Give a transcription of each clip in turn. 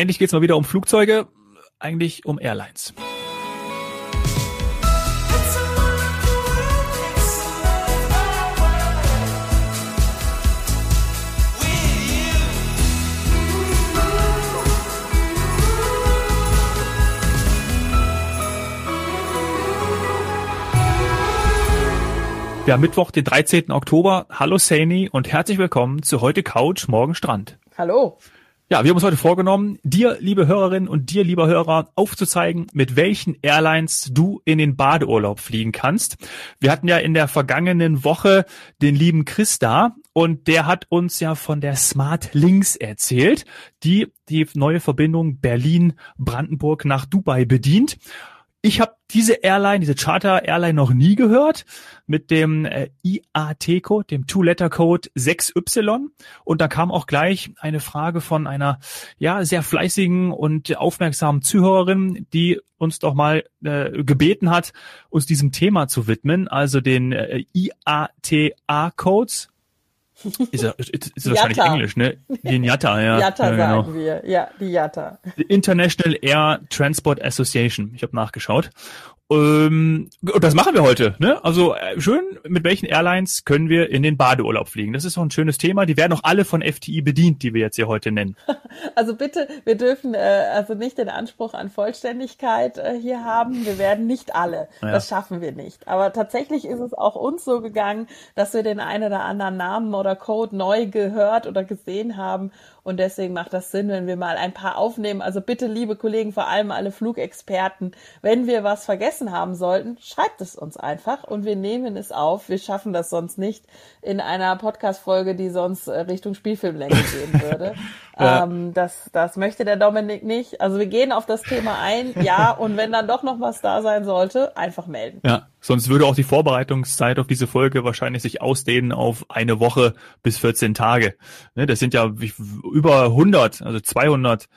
endlich geht's mal wieder um Flugzeuge, eigentlich um Airlines. Ja, Mittwoch, den 13. Oktober. Hallo Saini und herzlich willkommen zu heute Couch, morgen Strand. Hallo. Ja, wir haben uns heute vorgenommen, dir, liebe Hörerinnen und dir, lieber Hörer, aufzuzeigen, mit welchen Airlines du in den Badeurlaub fliegen kannst. Wir hatten ja in der vergangenen Woche den lieben Chris da und der hat uns ja von der Smart Links erzählt, die die neue Verbindung Berlin-Brandenburg nach Dubai bedient. Ich habe diese Airline, diese Charter-Airline noch nie gehört mit dem äh, IAT-Code, dem Two-Letter-Code 6Y. Und da kam auch gleich eine Frage von einer ja sehr fleißigen und aufmerksamen Zuhörerin, die uns doch mal äh, gebeten hat, uns diesem Thema zu widmen, also den äh, IATA-Codes ist, ja, ist, ist wahrscheinlich Englisch, ne? Den Yatta, ja. Yatta ja, genau. sagen wir. Ja, die Yatta. International Air Transport Association. Ich habe nachgeschaut. Ähm, und das machen wir heute. Ne? Also äh, schön, mit welchen Airlines können wir in den Badeurlaub fliegen? Das ist doch ein schönes Thema. Die werden auch alle von FTI bedient, die wir jetzt hier heute nennen. Also bitte, wir dürfen äh, also nicht den Anspruch an Vollständigkeit äh, hier haben. Wir werden nicht alle. Ja. Das schaffen wir nicht. Aber tatsächlich ist es auch uns so gegangen, dass wir den einen oder anderen Namen oder Code neu gehört oder gesehen haben und deswegen macht das Sinn, wenn wir mal ein paar aufnehmen. Also bitte, liebe Kollegen, vor allem alle Flugexperten, wenn wir was vergessen haben sollten, schreibt es uns einfach und wir nehmen es auf. Wir schaffen das sonst nicht in einer Podcast-Folge, die sonst äh, Richtung Spielfilmlänge gehen würde. ja. ähm, das, das möchte der Dominik nicht. Also wir gehen auf das Thema ein, ja, und wenn dann doch noch was da sein sollte, einfach melden. Ja, sonst würde auch die Vorbereitungszeit auf diese Folge wahrscheinlich sich ausdehnen auf eine Woche bis 14 Tage. Ne, das sind ja über 100, also 200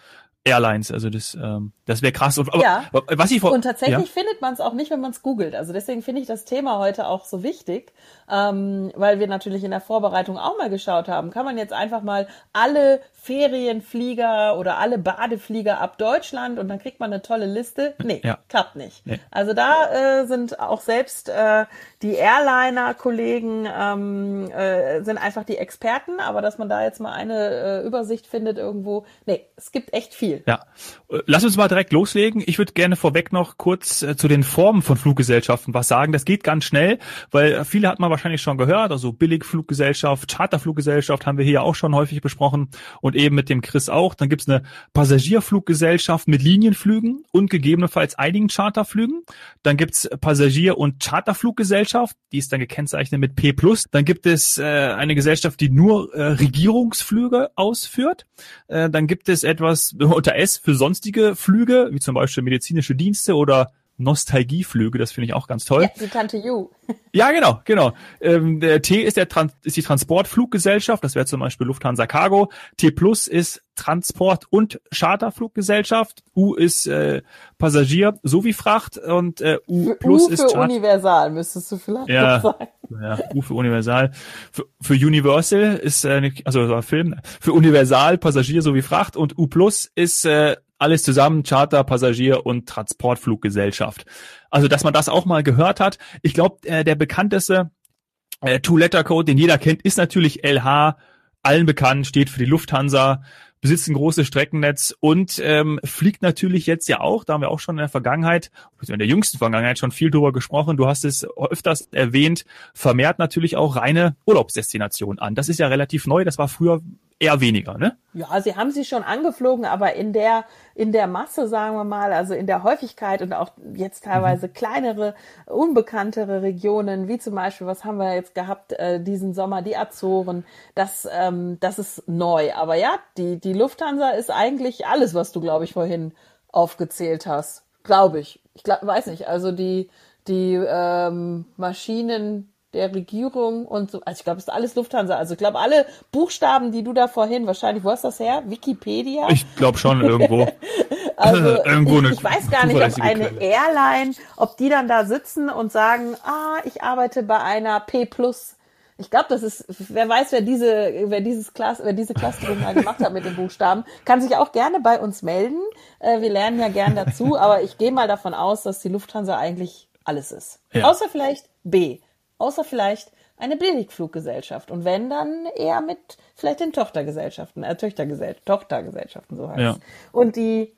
Airlines. Also das, ähm, das wäre krass. Aber ja. was ich vor und tatsächlich ja? findet man es auch nicht, wenn man es googelt. Also deswegen finde ich das Thema heute auch so wichtig, ähm, weil wir natürlich in der Vorbereitung auch mal geschaut haben. Kann man jetzt einfach mal alle Ferienflieger oder alle Badeflieger ab Deutschland und dann kriegt man eine tolle Liste? Nee, ja. klappt nicht. Nee. Also da äh, sind auch selbst äh, die Airliner-Kollegen ähm, äh, sind einfach die Experten, aber dass man da jetzt mal eine äh, Übersicht findet irgendwo, nee, es gibt echt viel viel. Ja. Lass uns mal direkt loslegen. Ich würde gerne vorweg noch kurz äh, zu den Formen von Fluggesellschaften was sagen. Das geht ganz schnell, weil viele hat man wahrscheinlich schon gehört. Also Billigfluggesellschaft, Charterfluggesellschaft haben wir hier auch schon häufig besprochen und eben mit dem Chris auch. Dann gibt's eine Passagierfluggesellschaft mit Linienflügen und gegebenenfalls einigen Charterflügen. Dann gibt's Passagier- und Charterfluggesellschaft, die ist dann gekennzeichnet mit P+. Dann gibt es äh, eine Gesellschaft, die nur äh, Regierungsflüge ausführt. Äh, dann gibt es etwas unter S für sonstige Flüge, wie zum Beispiel medizinische Dienste oder Nostalgieflüge, das finde ich auch ganz toll. Ja, die Tante Ju. ja, genau, genau. Ähm, der T ist der Trans ist die Transportfluggesellschaft, das wäre zum Beispiel Lufthansa Cargo. T Plus ist Transport- und Charterfluggesellschaft. U ist äh, Passagier sowie Fracht und äh, U für Plus U für ist Universal, müsstest du vielleicht ja, sagen. Ja, U für Universal. Für, für Universal ist äh, also Film. Für Universal Passagier sowie Fracht und U Plus ist äh, alles zusammen, Charter, Passagier und Transportfluggesellschaft. Also, dass man das auch mal gehört hat. Ich glaube, äh, der bekannteste äh, Two-Letter-Code, den jeder kennt, ist natürlich LH, allen bekannt, steht für die Lufthansa, besitzt ein großes Streckennetz und ähm, fliegt natürlich jetzt ja auch, da haben wir auch schon in der Vergangenheit, in der jüngsten Vergangenheit schon viel drüber gesprochen, du hast es öfters erwähnt, vermehrt natürlich auch reine Urlaubsdestinationen an. Das ist ja relativ neu, das war früher eher weniger, ne? Ja, sie haben sie schon angeflogen, aber in der, in der Masse, sagen wir mal, also in der Häufigkeit und auch jetzt teilweise mhm. kleinere, unbekanntere Regionen, wie zum Beispiel, was haben wir jetzt gehabt, äh, diesen Sommer, die Azoren, das, ähm, das ist neu. Aber ja, die, die Lufthansa ist eigentlich alles, was du, glaube ich, vorhin aufgezählt hast. Glaube ich. Ich glaub, weiß nicht. Also die, die ähm, Maschinen, der Regierung und so. Also ich glaube, es ist alles Lufthansa. Also ich glaube, alle Buchstaben, die du da vorhin wahrscheinlich, wo hast das her? Wikipedia? Ich glaube schon irgendwo. also irgendwo ich, ich weiß gar nicht, ob eine Quelle. Airline, ob die dann da sitzen und sagen, ah, ich arbeite bei einer P+. Ich glaube, das ist, wer weiß, wer diese, wer dieses Klass, wer diese Clusterung mal gemacht hat mit den Buchstaben, kann sich auch gerne bei uns melden. Äh, wir lernen ja gern dazu, aber ich gehe mal davon aus, dass die Lufthansa eigentlich alles ist. Ja. Außer vielleicht B. Außer vielleicht eine Billigfluggesellschaft. Und wenn, dann eher mit vielleicht den Tochtergesellschaften, äh, Töchtergesell Tochtergesellschaften, so heißt ja. Und die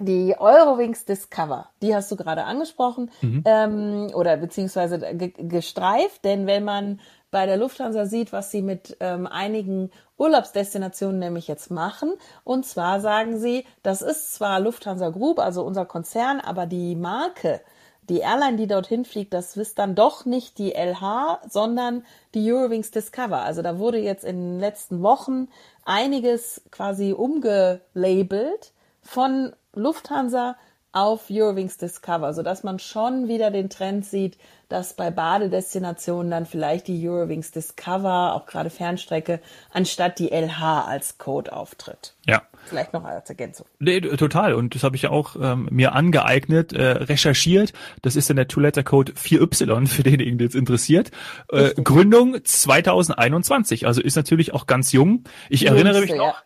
die Eurowings Discover, die hast du gerade angesprochen, mhm. ähm, oder beziehungsweise gestreift, denn wenn man bei der Lufthansa sieht, was sie mit ähm, einigen Urlaubsdestinationen nämlich jetzt machen, und zwar sagen sie, das ist zwar Lufthansa Group, also unser Konzern, aber die Marke, die Airline, die dorthin fliegt, das ist dann doch nicht die LH, sondern die Eurowings Discover. Also da wurde jetzt in den letzten Wochen einiges quasi umgelabelt von Lufthansa auf Eurowings Discover, sodass man schon wieder den Trend sieht, dass bei Badedestinationen dann vielleicht die Eurowings Discover, auch gerade Fernstrecke, anstatt die LH als Code auftritt. Ja. Vielleicht noch als Ergänzung. Nee, total. Und das habe ich ja auch ähm, mir angeeignet, äh, recherchiert. Das ist dann der Two-Letter-Code 4Y, für denjenigen, der es interessiert. Äh, Gründung 2021, also ist natürlich auch ganz jung. Ich erinnere mich noch, ja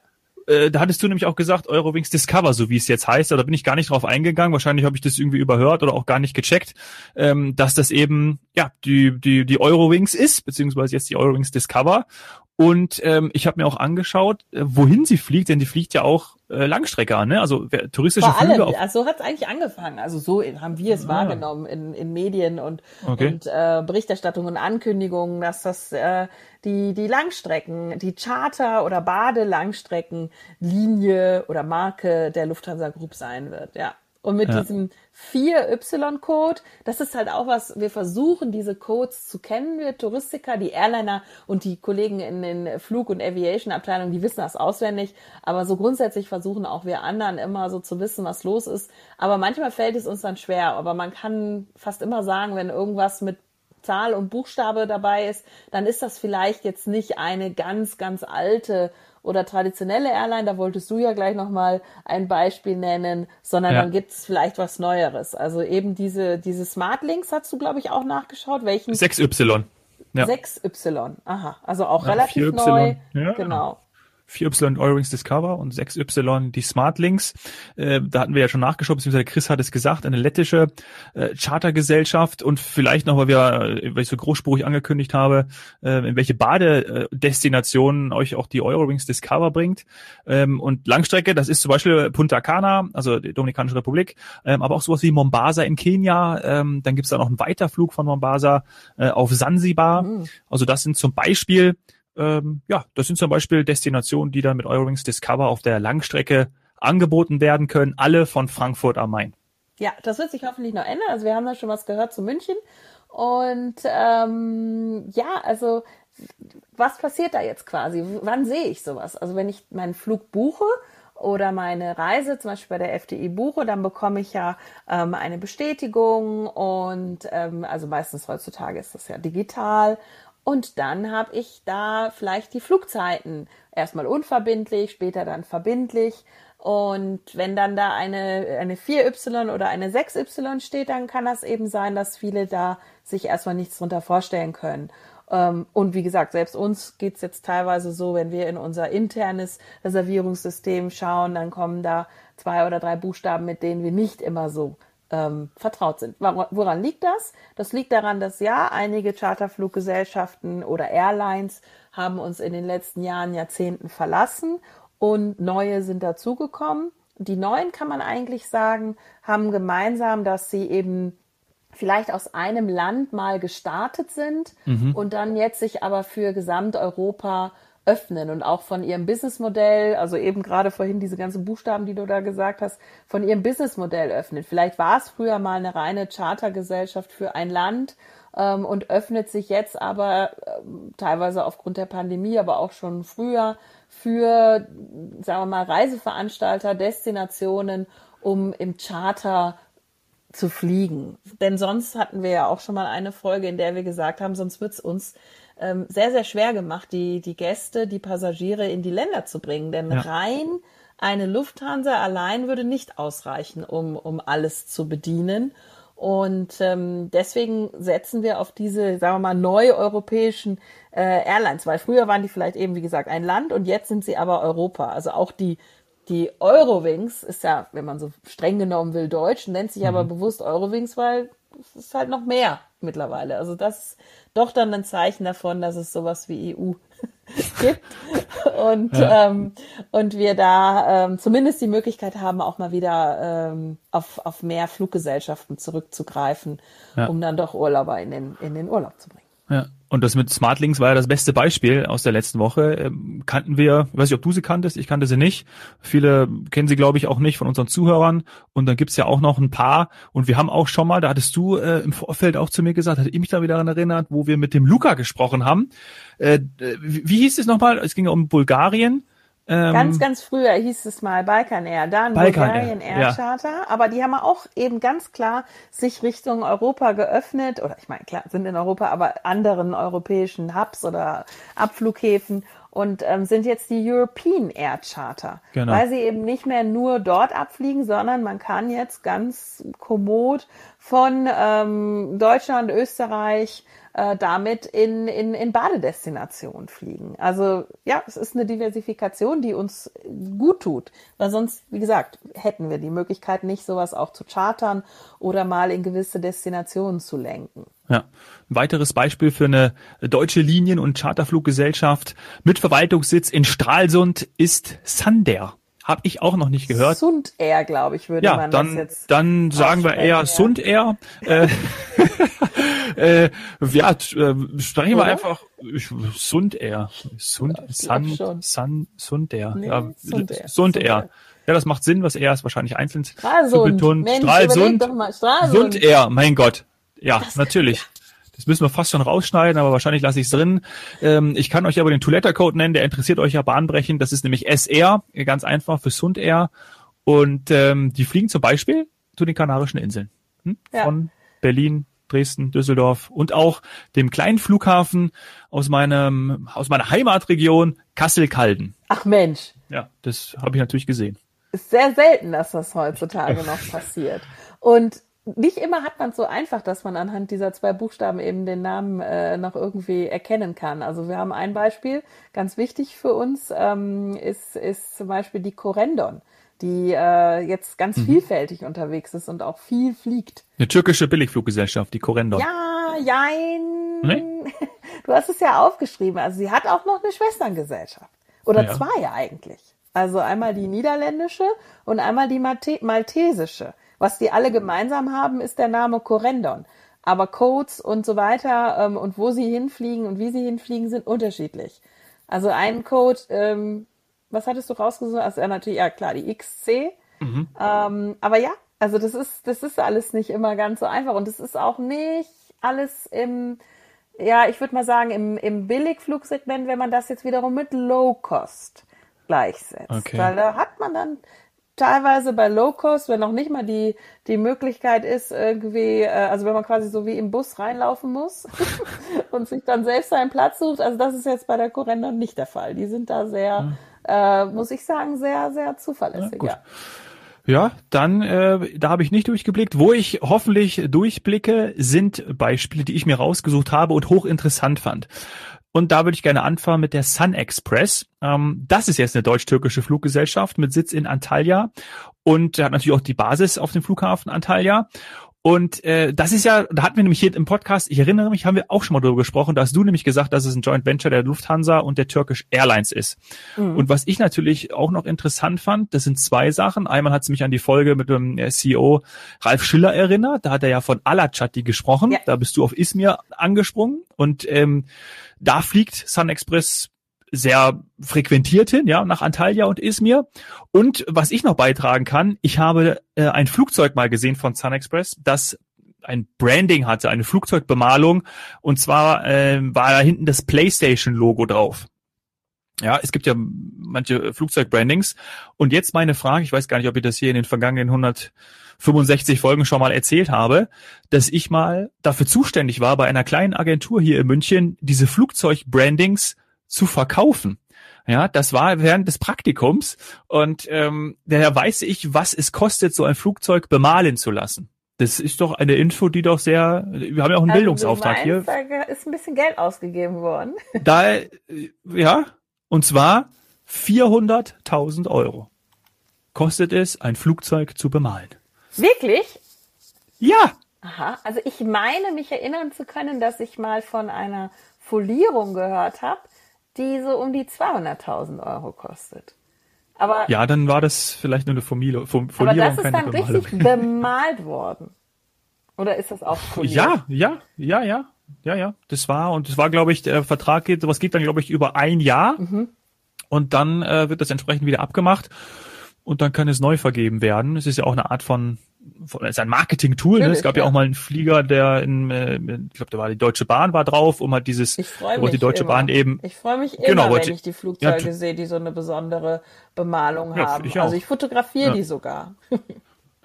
äh, da hattest du nämlich auch gesagt, Eurowings Discover, so wie es jetzt heißt, da bin ich gar nicht drauf eingegangen, wahrscheinlich habe ich das irgendwie überhört oder auch gar nicht gecheckt, ähm, dass das eben ja die die die Eurowings ist, beziehungsweise jetzt die Eurowings Discover und ähm, ich habe mir auch angeschaut, äh, wohin sie fliegt, denn die fliegt ja auch äh, Langstrecke an, ne? Also wer, touristische Vor Flüge. Allem, also so hat es eigentlich angefangen. Also so haben wir es ah. wahrgenommen in, in Medien und, okay. und äh, Berichterstattungen und Ankündigungen, dass das äh, die, die Langstrecken, die Charter- oder Bade-Langstreckenlinie oder Marke der Lufthansa Group sein wird, ja. Und mit ja. diesem 4Y-Code, das ist halt auch was, wir versuchen diese Codes zu kennen, wir Touristiker, die Airliner und die Kollegen in den Flug- und Aviation-Abteilungen, die wissen das auswendig, aber so grundsätzlich versuchen auch wir anderen immer so zu wissen, was los ist. Aber manchmal fällt es uns dann schwer, aber man kann fast immer sagen, wenn irgendwas mit Zahl und Buchstabe dabei ist, dann ist das vielleicht jetzt nicht eine ganz, ganz alte oder traditionelle Airline, da wolltest du ja gleich nochmal ein Beispiel nennen, sondern ja. dann gibt es vielleicht was Neueres. Also eben diese, diese Smart Links hast du, glaube ich, auch nachgeschaut. Welchen? 6Y. Ja. 6Y, aha, also auch ja, relativ neu. Ja. Genau. 4Y Eurowings Discover und 6Y die Smartlinks. Äh, da hatten wir ja schon nachgeschaut, beziehungsweise Chris hat es gesagt, eine lettische äh, Chartergesellschaft und vielleicht noch, weil wir, äh, weil ich so großspurig angekündigt habe, äh, in welche Badedestinationen euch auch die Eurowings Discover bringt. Ähm, und Langstrecke, das ist zum Beispiel Punta Cana, also die Dominikanische Republik, ähm, aber auch sowas wie Mombasa in Kenia. Ähm, dann gibt's da noch einen Weiterflug von Mombasa äh, auf Sansibar. Mhm. Also das sind zum Beispiel ähm, ja, das sind zum Beispiel Destinationen, die dann mit Eurowings Discover auf der Langstrecke angeboten werden können, alle von Frankfurt am Main. Ja, das wird sich hoffentlich noch ändern. Also wir haben da schon was gehört zu München. Und ähm, ja, also was passiert da jetzt quasi? Wann sehe ich sowas? Also wenn ich meinen Flug buche oder meine Reise zum Beispiel bei der FDI buche, dann bekomme ich ja ähm, eine Bestätigung und ähm, also meistens heutzutage ist das ja digital und dann habe ich da vielleicht die Flugzeiten erstmal unverbindlich, später dann verbindlich. Und wenn dann da eine, eine 4Y oder eine 6Y steht, dann kann das eben sein, dass viele da sich erstmal nichts drunter vorstellen können. Ähm, und wie gesagt, selbst uns geht's jetzt teilweise so, wenn wir in unser internes Reservierungssystem schauen, dann kommen da zwei oder drei Buchstaben, mit denen wir nicht immer so ähm, vertraut sind. Woran liegt das? Das liegt daran, dass ja einige Charterfluggesellschaften oder Airlines haben uns in den letzten Jahren, Jahrzehnten verlassen und neue sind dazugekommen. Die neuen kann man eigentlich sagen, haben gemeinsam, dass sie eben vielleicht aus einem Land mal gestartet sind mhm. und dann jetzt sich aber für Gesamteuropa öffnen und auch von ihrem Businessmodell, also eben gerade vorhin diese ganzen Buchstaben, die du da gesagt hast, von ihrem Businessmodell öffnet. Vielleicht war es früher mal eine reine Chartergesellschaft für ein Land ähm, und öffnet sich jetzt aber äh, teilweise aufgrund der Pandemie, aber auch schon früher für, sagen wir mal, Reiseveranstalter, Destinationen, um im Charter zu fliegen. Denn sonst hatten wir ja auch schon mal eine Folge, in der wir gesagt haben, sonst wird es uns ähm, sehr, sehr schwer gemacht, die, die Gäste, die Passagiere in die Länder zu bringen. Denn ja. rein eine Lufthansa allein würde nicht ausreichen, um, um alles zu bedienen. Und ähm, deswegen setzen wir auf diese, sagen wir mal, neu europäischen äh, Airlines, weil früher waren die vielleicht eben, wie gesagt, ein Land und jetzt sind sie aber Europa. Also auch die die Eurowings ist ja, wenn man so streng genommen will, deutsch, nennt sich mhm. aber bewusst Eurowings, weil es ist halt noch mehr mittlerweile. Also das ist doch dann ein Zeichen davon, dass es sowas wie EU gibt und ja. ähm, und wir da ähm, zumindest die Möglichkeit haben, auch mal wieder ähm, auf, auf mehr Fluggesellschaften zurückzugreifen, ja. um dann doch Urlauber in den in den Urlaub zu bringen. Ja. Und das mit Smartlinks war ja das beste Beispiel aus der letzten Woche. Ähm, kannten wir, ich weiß nicht, ob du sie kanntest, ich kannte sie nicht. Viele kennen sie, glaube ich, auch nicht von unseren Zuhörern. Und dann gibt's ja auch noch ein paar. Und wir haben auch schon mal, da hattest du äh, im Vorfeld auch zu mir gesagt, hatte ich mich da wieder daran erinnert, wo wir mit dem Luca gesprochen haben. Äh, wie, wie hieß es nochmal? Es ging um Bulgarien ähm, ganz, ganz früher hieß es mal Balkan Air, dann Balkan Bulgarien Air, Air Charter, ja. aber die haben auch eben ganz klar sich Richtung Europa geöffnet, oder ich meine, klar, sind in Europa, aber anderen europäischen Hubs oder Abflughäfen und ähm, sind jetzt die European Air Charter, genau. weil sie eben nicht mehr nur dort abfliegen, sondern man kann jetzt ganz kommod von ähm, Deutschland, Österreich, äh, damit in, in, in Badedestinationen fliegen. Also ja, es ist eine Diversifikation, die uns gut tut, weil sonst, wie gesagt, hätten wir die Möglichkeit nicht, sowas auch zu chartern oder mal in gewisse Destinationen zu lenken. Ja. Ein weiteres Beispiel für eine deutsche Linien- und Charterfluggesellschaft mit Verwaltungssitz in Stralsund ist Sander. Hab ich auch noch nicht gehört. Sund Air, glaube ich, würde ja, man dann, das jetzt. Dann sagen wir eher ja. Sund Air. äh, äh, ja, äh, sprechen wir einfach Sund Air. Sund, Sun, Sun, Sund Air. Nee, ja, Sund Air. Sund Air. Ja, das macht Sinn, was er ist wahrscheinlich einzeln Stralsund. Mensch, Stralsund. Stralsund. Sund Air, mein Gott. Ja, das natürlich. Das müssen wir fast schon rausschneiden, aber wahrscheinlich lasse ich es drin. Ähm, ich kann euch aber den Toiletta-Code nennen, der interessiert euch ja bahnbrechend. Das ist nämlich SR, ganz einfach für Sund Air. Und ähm, die fliegen zum Beispiel zu den Kanarischen Inseln. Hm? Ja. Von Berlin, Dresden, Düsseldorf und auch dem kleinen Flughafen aus meinem aus meiner Heimatregion Kassel-Calden. Ach Mensch. Ja, das habe ich natürlich gesehen. Ist sehr selten, dass das heutzutage noch passiert. Und nicht immer hat man es so einfach, dass man anhand dieser zwei Buchstaben eben den Namen äh, noch irgendwie erkennen kann. Also wir haben ein Beispiel, ganz wichtig für uns, ähm, ist, ist zum Beispiel die Corendon, die äh, jetzt ganz mhm. vielfältig unterwegs ist und auch viel fliegt. Eine türkische Billigfluggesellschaft, die Corendon. Ja, jein. Nee? Du hast es ja aufgeschrieben. Also sie hat auch noch eine Schwesterngesellschaft. Oder ja. zwei eigentlich. Also einmal die niederländische und einmal die Malte maltesische. Was die alle gemeinsam haben, ist der Name Corendon. Aber Codes und so weiter ähm, und wo sie hinfliegen und wie sie hinfliegen, sind unterschiedlich. Also ein Code, ähm, was hattest du rausgesucht? Also ja, natürlich, ja klar, die XC. Mhm. Ähm, aber ja, also das ist, das ist alles nicht immer ganz so einfach und es ist auch nicht alles im, ja, ich würde mal sagen, im, im Billigflugsegment, wenn man das jetzt wiederum mit Low Cost gleichsetzt. Okay. Weil da hat man dann teilweise bei Low Cost, wenn noch nicht mal die, die Möglichkeit ist, irgendwie, äh, also wenn man quasi so wie im Bus reinlaufen muss und sich dann selbst einen Platz sucht, also das ist jetzt bei der Correndon nicht der Fall. Die sind da sehr, ja. äh, muss ich sagen, sehr, sehr zuverlässig, ja. Ja, dann, äh, da habe ich nicht durchgeblickt. Wo ich hoffentlich durchblicke, sind Beispiele, die ich mir rausgesucht habe und hochinteressant fand. Und da würde ich gerne anfangen mit der Sun Express. Ähm, das ist jetzt eine deutsch-türkische Fluggesellschaft mit Sitz in Antalya und hat natürlich auch die Basis auf dem Flughafen Antalya. Und äh, das ist ja, da hatten wir nämlich hier im Podcast, ich erinnere mich, haben wir auch schon mal darüber gesprochen, da hast du nämlich gesagt, dass es ein Joint Venture der Lufthansa und der Turkish Airlines ist. Mhm. Und was ich natürlich auch noch interessant fand, das sind zwei Sachen. Einmal hat es mich an die Folge mit dem äh, CEO Ralf Schiller erinnert, da hat er ja von Alachati gesprochen, ja. da bist du auf Izmir angesprungen und ähm, da fliegt Sun Express sehr frequentiert hin, ja, nach Antalya und Izmir. Und was ich noch beitragen kann, ich habe äh, ein Flugzeug mal gesehen von Sun Express, das ein Branding hatte, eine Flugzeugbemalung. Und zwar äh, war da hinten das PlayStation-Logo drauf. Ja, es gibt ja manche Flugzeugbrandings. Und jetzt meine Frage, ich weiß gar nicht, ob ich das hier in den vergangenen 165 Folgen schon mal erzählt habe, dass ich mal dafür zuständig war, bei einer kleinen Agentur hier in München diese Flugzeugbrandings zu verkaufen. Ja, das war während des Praktikums und ähm, daher weiß ich, was es kostet, so ein Flugzeug bemalen zu lassen. Das ist doch eine Info, die doch sehr, wir haben ja auch einen also Bildungsauftrag hier. Da ist ein bisschen Geld ausgegeben worden. Da, ja, und zwar 400.000 Euro kostet es, ein Flugzeug zu bemalen. Wirklich? Ja. Aha, also ich meine, mich erinnern zu können, dass ich mal von einer Folierung gehört habe, die so um die 200.000 Euro kostet. Aber ja, dann war das vielleicht nur eine Folierung. Aber das ist dann richtig bemalt worden. Oder ist das auch foliert? Ja, ja, ja, ja, ja, ja. Das war und das war, glaube ich, der Vertrag geht, sowas geht dann, glaube ich, über ein Jahr. Mhm. Und dann äh, wird das entsprechend wieder abgemacht und dann kann es neu vergeben werden. Es ist ja auch eine Art von ist ein Marketing-Tool. Ne? Es gab ja. ja. auch mal einen Flieger, der in, äh, ich glaube, da war die Deutsche Bahn war drauf, um halt dieses, ich mich die Deutsche immer. Bahn eben. Ich freue mich immer, genau, wenn ich die Flugzeuge ja, sehe, die so eine besondere Bemalung ja, haben. Ich also ich fotografiere die sogar.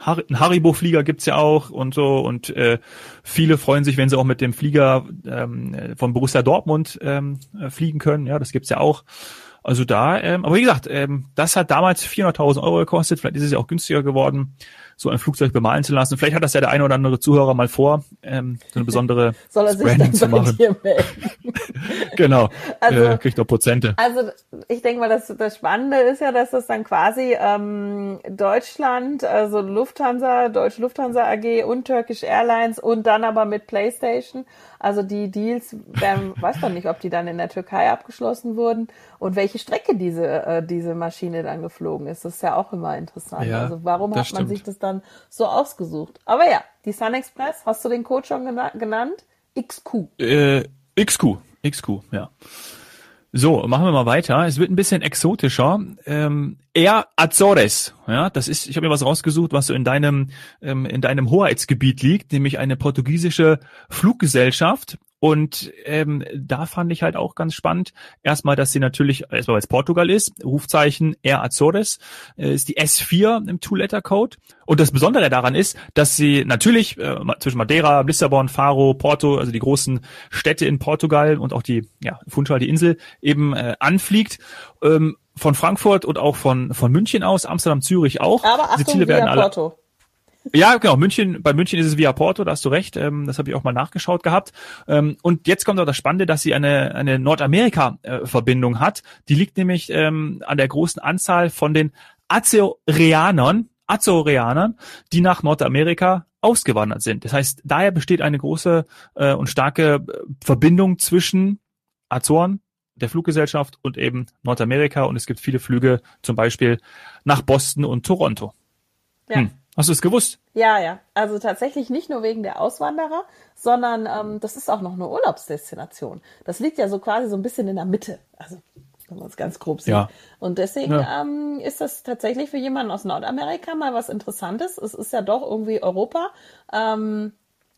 Ein Haribo-Flieger gibt's ja auch und so und äh, viele freuen sich, wenn sie auch mit dem Flieger ähm, von Borussia Dortmund ähm, äh, fliegen können. Ja, das gibt's ja auch. Also da, ähm, aber wie gesagt, ähm, das hat damals 400.000 Euro gekostet. Vielleicht ist es ja auch günstiger geworden so ein Flugzeug bemalen zu lassen. Vielleicht hat das ja der eine oder andere Zuhörer mal vor, ähm, so eine besondere Soll er sich Branding zu machen. genau, also, äh, kriegt auch Prozente. Also ich denke mal, das, das Spannende ist ja, dass das dann quasi ähm, Deutschland, also Lufthansa, Deutsche Lufthansa AG und Turkish Airlines und dann aber mit PlayStation also die Deals, werden, weiß man nicht, ob die dann in der Türkei abgeschlossen wurden und welche Strecke diese, äh, diese Maschine dann geflogen ist. Das ist ja auch immer interessant. Ja, also warum hat man sich das dann so ausgesucht? Aber ja, die Sun Express, hast du den Code schon gena genannt? XQ. Äh, XQ, XQ, ja. So, machen wir mal weiter. Es wird ein bisschen exotischer. Ähm, Air Azores, ja, das ist, ich habe mir was rausgesucht, was so in deinem ähm, in deinem Hoheitsgebiet liegt, nämlich eine portugiesische Fluggesellschaft. Und ähm, da fand ich halt auch ganz spannend. Erstmal, dass sie natürlich, erstmal weil es Portugal ist, Rufzeichen Air Azores, äh, ist die S4 im Two-Letter-Code. Und das Besondere daran ist, dass sie natürlich äh, zwischen Madeira, Lissabon, Faro, Porto, also die großen Städte in Portugal und auch die ja, Funchal, die Insel, eben äh, anfliegt. Ähm, von Frankfurt und auch von, von München aus, Amsterdam, Zürich auch. Aber Achtung, Ziele werden alle, Porto. Ja, genau. München, bei München ist es via Porto, da hast du recht. Ähm, das habe ich auch mal nachgeschaut gehabt. Ähm, und jetzt kommt auch das Spannende, dass sie eine, eine Nordamerika-Verbindung hat. Die liegt nämlich ähm, an der großen Anzahl von den Azoreanern, Azoreanern, die nach Nordamerika ausgewandert sind. Das heißt, daher besteht eine große äh, und starke äh, Verbindung zwischen Azoren, der Fluggesellschaft und eben Nordamerika. Und es gibt viele Flüge zum Beispiel nach Boston und Toronto. Ja. Hm. Hast du es gewusst? Ja, ja. Also tatsächlich nicht nur wegen der Auswanderer, sondern ähm, das ist auch noch eine Urlaubsdestination. Das liegt ja so quasi so ein bisschen in der Mitte. Also wenn man es ganz grob sieht. Ja. Und deswegen ja. ähm, ist das tatsächlich für jemanden aus Nordamerika mal was Interessantes. Es ist ja doch irgendwie Europa. Ähm,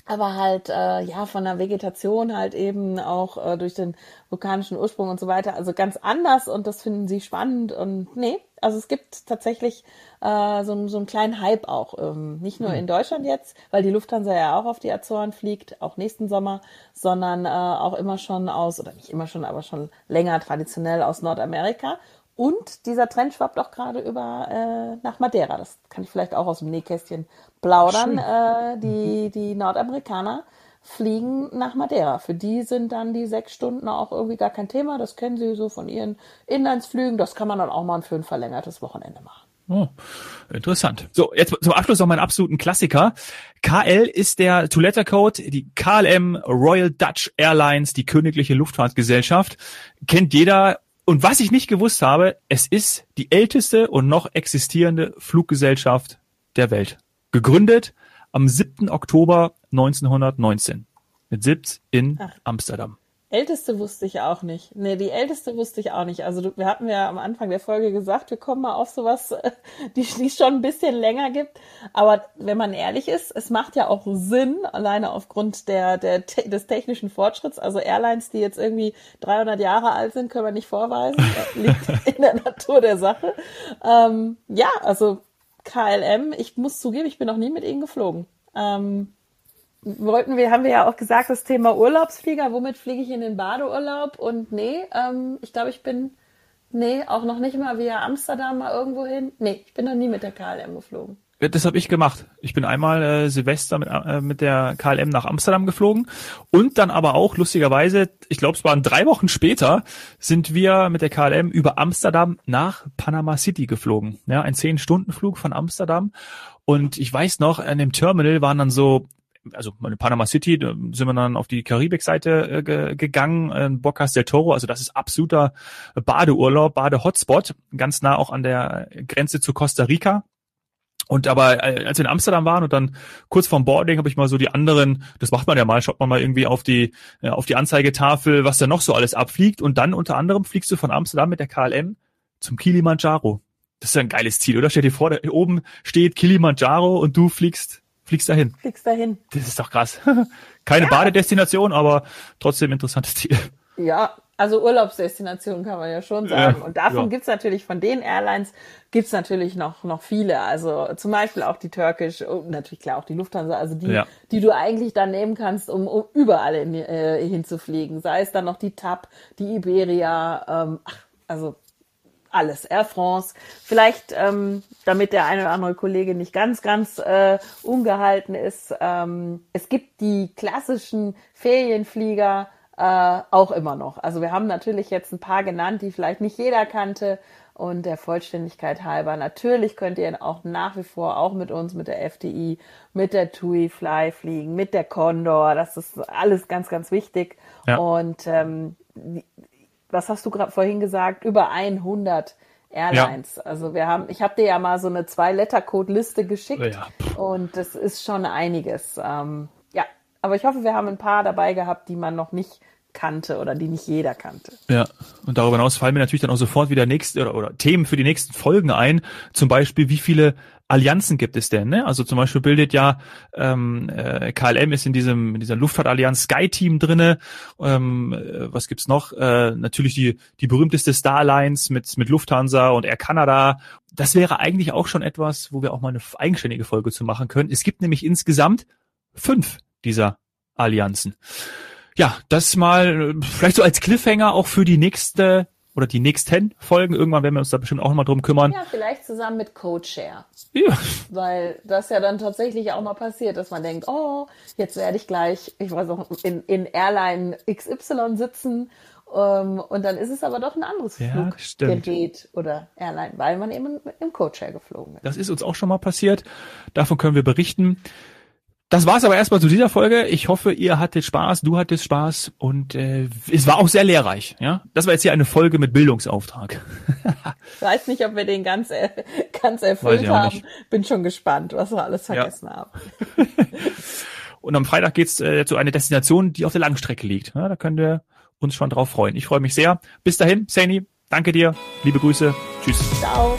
aber halt äh, ja von der Vegetation halt eben auch äh, durch den vulkanischen Ursprung und so weiter, also ganz anders und das finden sie spannend und nee, also es gibt tatsächlich äh, so, so einen kleinen Hype auch, ähm, nicht nur mhm. in Deutschland jetzt, weil die Lufthansa ja auch auf die Azoren fliegt, auch nächsten Sommer, sondern äh, auch immer schon aus, oder nicht immer schon, aber schon länger traditionell aus Nordamerika und dieser Trend schwappt auch gerade über äh, nach Madeira. Das kann ich vielleicht auch aus dem Nähkästchen plaudern. Äh, die, die Nordamerikaner fliegen nach Madeira. Für die sind dann die sechs Stunden auch irgendwie gar kein Thema. Das kennen sie so von ihren Inlandsflügen. Das kann man dann auch mal für ein verlängertes Wochenende machen. Oh, interessant. So, jetzt zum Abschluss noch meinen absoluten Klassiker. KL ist der Two-Letter-Code, die KLM Royal Dutch Airlines, die königliche Luftfahrtgesellschaft. Kennt jeder und was ich nicht gewusst habe, es ist die älteste und noch existierende Fluggesellschaft der Welt. Gegründet am 7. Oktober 1919 mit Sitz in Ach. Amsterdam. Älteste wusste ich auch nicht. Nee, die älteste wusste ich auch nicht. Also wir hatten ja am Anfang der Folge gesagt, wir kommen mal auf sowas, die, es schon ein bisschen länger gibt. Aber wenn man ehrlich ist, es macht ja auch Sinn, alleine aufgrund der, der, des technischen Fortschritts. Also Airlines, die jetzt irgendwie 300 Jahre alt sind, können wir nicht vorweisen. Das liegt in der Natur der Sache. Ähm, ja, also KLM, ich muss zugeben, ich bin noch nie mit ihnen geflogen. Ähm, wollten wir, haben wir ja auch gesagt, das Thema Urlaubsflieger, womit fliege ich in den Badeurlaub? Und nee, ähm, ich glaube, ich bin Nee, auch noch nicht mal via Amsterdam mal irgendwo hin. Nee, ich bin noch nie mit der KLM geflogen. Das habe ich gemacht. Ich bin einmal äh, Silvester mit, äh, mit der KLM nach Amsterdam geflogen und dann aber auch lustigerweise, ich glaube, es waren drei Wochen später, sind wir mit der KLM über Amsterdam nach Panama City geflogen. Ja, ein zehn Stunden Flug von Amsterdam und ich weiß noch, an dem Terminal waren dann so also in Panama City sind wir dann auf die Karibikseite äh, ge gegangen, in Bocas del Toro, also das ist absoluter Badeurlaub, Bade-Hotspot, ganz nah auch an der Grenze zu Costa Rica. Und aber äh, als wir in Amsterdam waren und dann kurz vorm Boarding habe ich mal so die anderen, das macht man ja mal, schaut man mal irgendwie auf die äh, auf die Anzeigetafel, was da noch so alles abfliegt und dann unter anderem fliegst du von Amsterdam mit der KLM zum Kilimanjaro. Das ist ja ein geiles Ziel, oder? Stell dir vor, da oben steht Kilimanjaro und du fliegst fliegst dahin. Fliegst dahin. Das ist doch krass. Keine ja. Badedestination, aber trotzdem interessantes Ziel. Ja, also Urlaubsdestination kann man ja schon sagen. Ja, und davon ja. gibt's natürlich, von den Airlines gibt's natürlich noch, noch viele. Also zum Beispiel auch die Turkish und natürlich klar auch die Lufthansa, also die, ja. die du eigentlich dann nehmen kannst, um, um überall in, äh, hinzufliegen. Sei es dann noch die TAP, die Iberia, ähm, ach, also alles, Air France. Vielleicht, ähm, damit der eine oder andere Kollege nicht ganz, ganz äh, ungehalten ist, ähm, es gibt die klassischen Ferienflieger äh, auch immer noch. Also wir haben natürlich jetzt ein paar genannt, die vielleicht nicht jeder kannte. Und der Vollständigkeit halber, natürlich könnt ihr auch nach wie vor auch mit uns, mit der FDI, mit der TUI Fly fliegen, mit der Condor. Das ist alles ganz, ganz wichtig. Ja. Und ähm, was hast du gerade vorhin gesagt, über 100 Airlines. Ja. Also wir haben, ich habe dir ja mal so eine Zwei-Letter-Code-Liste geschickt ja. und das ist schon einiges. Ähm, ja, aber ich hoffe, wir haben ein paar dabei gehabt, die man noch nicht kannte oder die nicht jeder kannte. Ja, und darüber hinaus fallen mir natürlich dann auch sofort wieder nächste oder, oder Themen für die nächsten Folgen ein. Zum Beispiel, wie viele Allianzen gibt es denn? Ne? Also zum Beispiel bildet ja ähm, äh, KLM ist in diesem in dieser Luftfahrtallianz Sky Team drinne. Ähm, äh, was gibt's noch? Äh, natürlich die die berühmteste Star Alliance mit mit Lufthansa und Air Canada. Das wäre eigentlich auch schon etwas, wo wir auch mal eine eigenständige Folge zu machen können. Es gibt nämlich insgesamt fünf dieser Allianzen ja, das mal äh, vielleicht so als Cliffhanger auch für die nächste oder die nächsten Folgen. Irgendwann werden wir uns da bestimmt auch nochmal drum kümmern. Ja, vielleicht zusammen mit CodeShare. Ja. Weil das ja dann tatsächlich auch mal passiert, dass man denkt, oh, jetzt werde ich gleich, ich weiß auch, in, in Airline XY sitzen ähm, und dann ist es aber doch ein anderes ja, Fluggerät oder Airline, weil man eben im CodeShare geflogen ist. Das ist uns auch schon mal passiert. Davon können wir berichten. Das war's aber erstmal zu dieser Folge. Ich hoffe, ihr hattet Spaß, du hattest Spaß und äh, es war auch sehr lehrreich. Ja, das war jetzt hier eine Folge mit Bildungsauftrag. ich weiß nicht, ob wir den ganz äh, ganz erfüllt haben. Nicht. Bin schon gespannt, was wir alles vergessen ja. haben. und am Freitag geht's äh, zu einer Destination, die auf der Langstrecke liegt. Ja, da könnt ihr uns schon drauf freuen. Ich freue mich sehr. Bis dahin, Sani, danke dir, liebe Grüße, tschüss. Ciao.